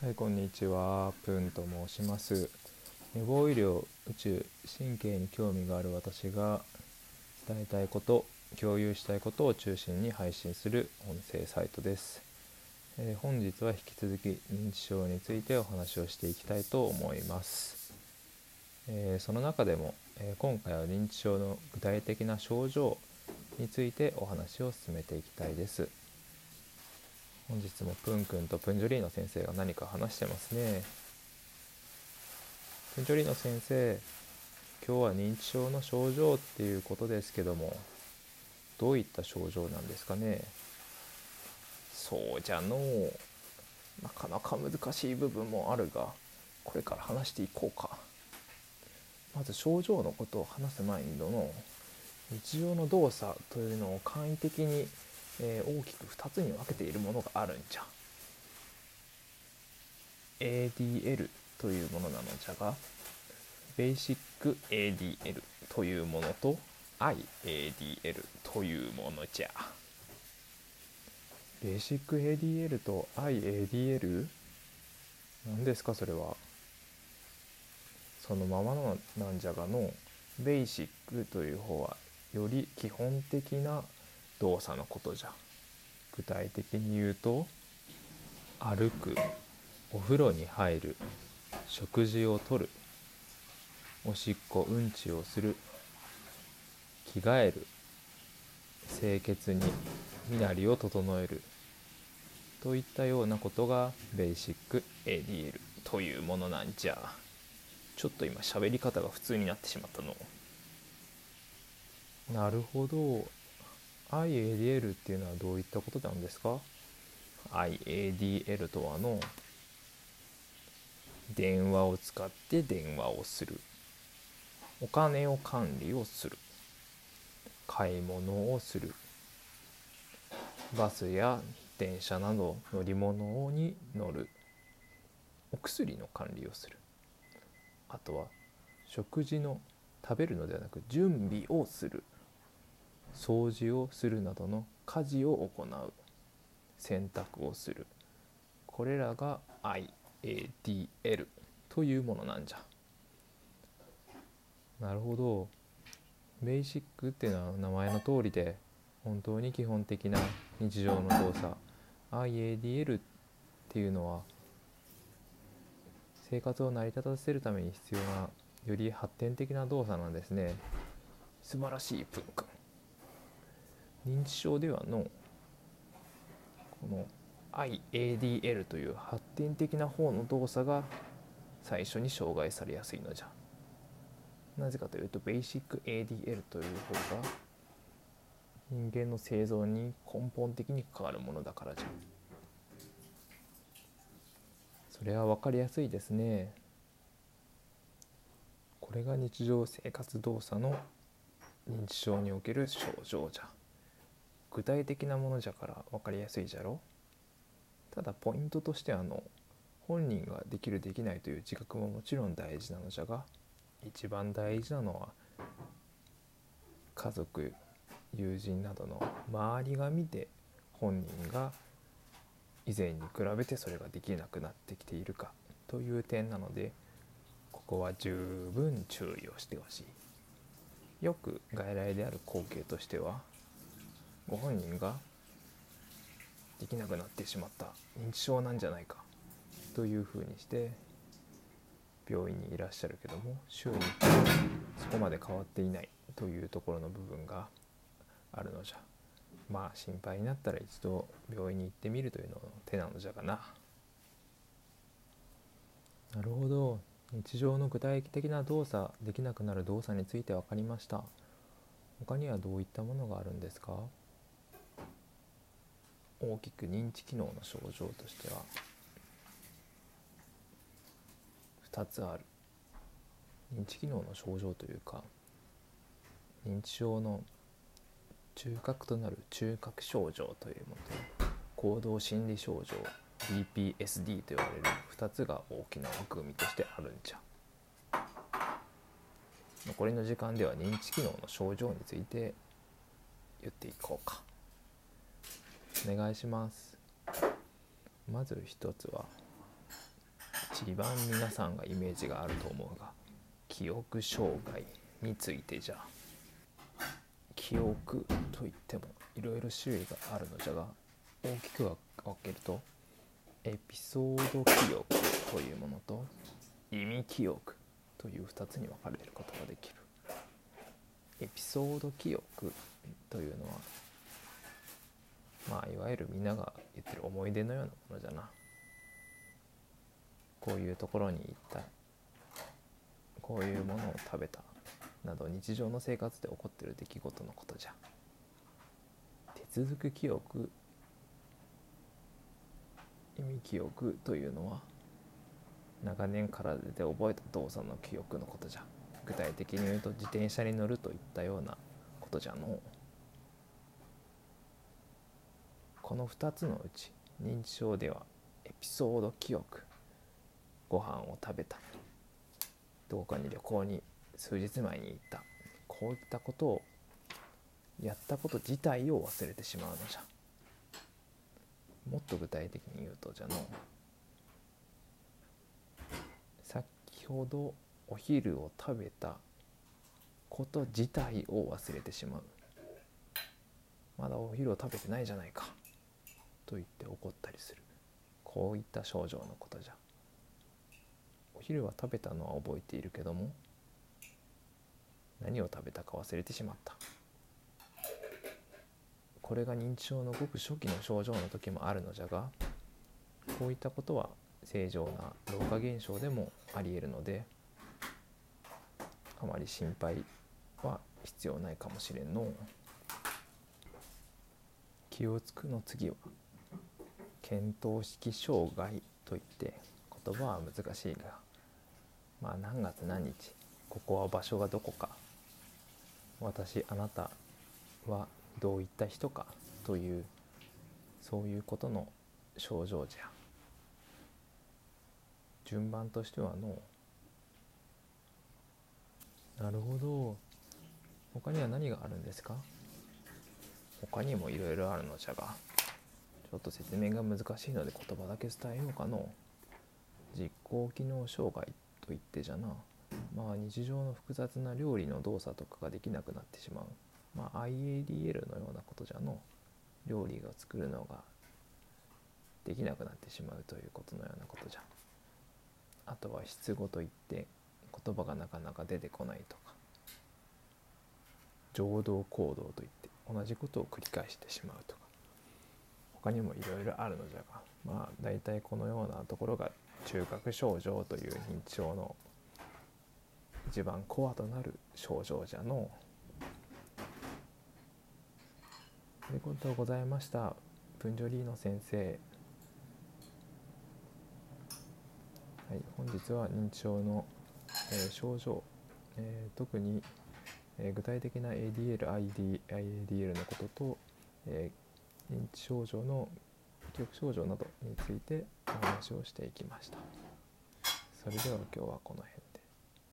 はい、こんにちは。プンと申します。予防医療、宇宙、神経に興味がある私が伝えたいこと、共有したいことを中心に配信する音声サイトです。えー本日は引き続き認知症についてお話をしていきたいと思います。えーその中でも、えー今回は認知症の具体的な症状についてお話を進めていきたいです。本日もプンくんとプンジョリーノ先生が何か話してますね。プンジョリーノ先生今日は認知症の症状っていうことですけどもどういった症状なんですかね。そうじゃのう。なかなか難しい部分もあるがこれから話していこうか。まず症状のことを話す前にどの日常の動作というのを簡易的にえー大きく2つに分けているものがあるんじゃ。ADL というものなのじゃがベーシック ADL というものと IADL というものじゃ。ベーシック ADL と IADL 何ですかそれは。そのままのなんじゃがのベーシックという方はより基本的な動作のことじゃ具体的に言うと歩くお風呂に入る食事をとるおしっこうんちをする着替える清潔に身なりを整えるといったようなことがベーシック ADL というものなんじゃ。ちょっと今喋り方が普通になってしまったの。なるほど。IADL っていうのはどういったことなんですか ?IADL とはの電話を使って電話をする。お金を管理をする。買い物をする。バスや電車など乗り物に乗る。お薬の管理をする。あとは食事の食べるのではなく準備をする。掃除をするなどの家事を行う。洗濯をする。これらが IADL というものなんじゃ。なるほど。ベーシックっていうのは名前の通りで本当に基本的な日常の動作。IADL っていうのは生活を成り立たせるために必要なより発展的な動作なんですね。素晴らしいプン君認知症ではのこの IADL という発展的な方の動作が最初に障害されやすいのじゃ。なぜかというとベーシック ADL という方が人間の生存に根本的に関わるものだからじゃ。それは分かりやすいですね。これが日常生活動作の認知症における症状じゃ。具体的なものじゃから分かりやすいじゃろ？ただポイントとしてあの本人ができるできないという自覚ももちろん大事なのじゃが一番大事なのは家族友人などの周りが見て本人が以前に比べてそれができなくなってきているかという点なのでここは十分注意をしてほしい。よく外来である光景としてはご本人ができなくなってしまった認知症なんじゃないかというふうにして病院にいらっしゃるけども週にそこまで変わっていないというところの部分があるのじゃまあ心配になったら一度病院に行ってみるというのの手なのじゃがな。なるほど。日常の具体的な動作できなくなる動作について分かりました。他にはどういったものがあるんですか？大きく認知機能の症状としては2つある。認知機能の症状というか認知症の中核となる中核症状というものと行動心理症状 BPSD と呼ばれる2つが大きな枠組みとしてあるんじゃ。残りの時間では認知機能の症状について言っていこうか。お願いします。まず一つは一番皆さんがイメージがあると思うが記憶障害についてじゃ。記憶といってもいろいろ種類があるのじゃが大きく分けるとエピソード記憶というものと意味記憶という2つに分かれることができる。エピソード記憶というのはまあいわゆるみんなが言ってる思い出のようなものじゃな。こういうところに行った。こういうものを食べた。など日常の生活で起こってる出来事のことじゃ。手続く記憶。意味記憶というのは長年体で覚えた動作の記憶のことじゃ。具体的に言うと自転車に乗るといったようなことじゃのう。この2つのうち認知症ではエピソード記憶ご飯を食べた。どこかに旅行に数日前に行った。こういったことをやったこと自体を忘れてしまうのじゃ。もっと具体的に言うとじゃの先ほどお昼を食べたこと自体を忘れてしまう。まだお昼を食べてないじゃないか。と言って怒ったりする。こういった症状のことじゃ。お昼は食べたのは覚えているけども何を食べたか忘れてしまった。これが認知症のごく初期の症状の時もあるのじゃがこういったことは正常な老化現象でもありえるのであまり心配は必要ないかもしれんの気をつくの次は見当式障害といって言葉は難しいがまあ何月何日ここは場所がどこか私あなたはどういった人かというそういうことの症状じゃ。順番としてはのなるほど。他には何があるんですか？他にもいろいろあるのじゃがちょっと説明が難しいので言葉だけ伝えようかの。実行機能障害といってじゃな。まあ日常の複雑な料理の動作とかができなくなってしまう。まあ IADL のようなことじゃの。料理が作るのができなくなってしまうということのようなことじゃ。あとは失語といって言葉がなかなか出てこないとか。情動行動といって同じことを繰り返してしまうとか。他にもいろいろあるのじゃがまあ大体このようなところが中核症状という認知症の一番コアとなる症状じゃのありがとうございました。プンジョリーノ先生。はい本日は認知症の、えー、症状、えー、特に、えー、具体的な ADL、ID、IADL のことと、えー認知症状の記憶症状などについてお話をしていきました。それでは今日はこの辺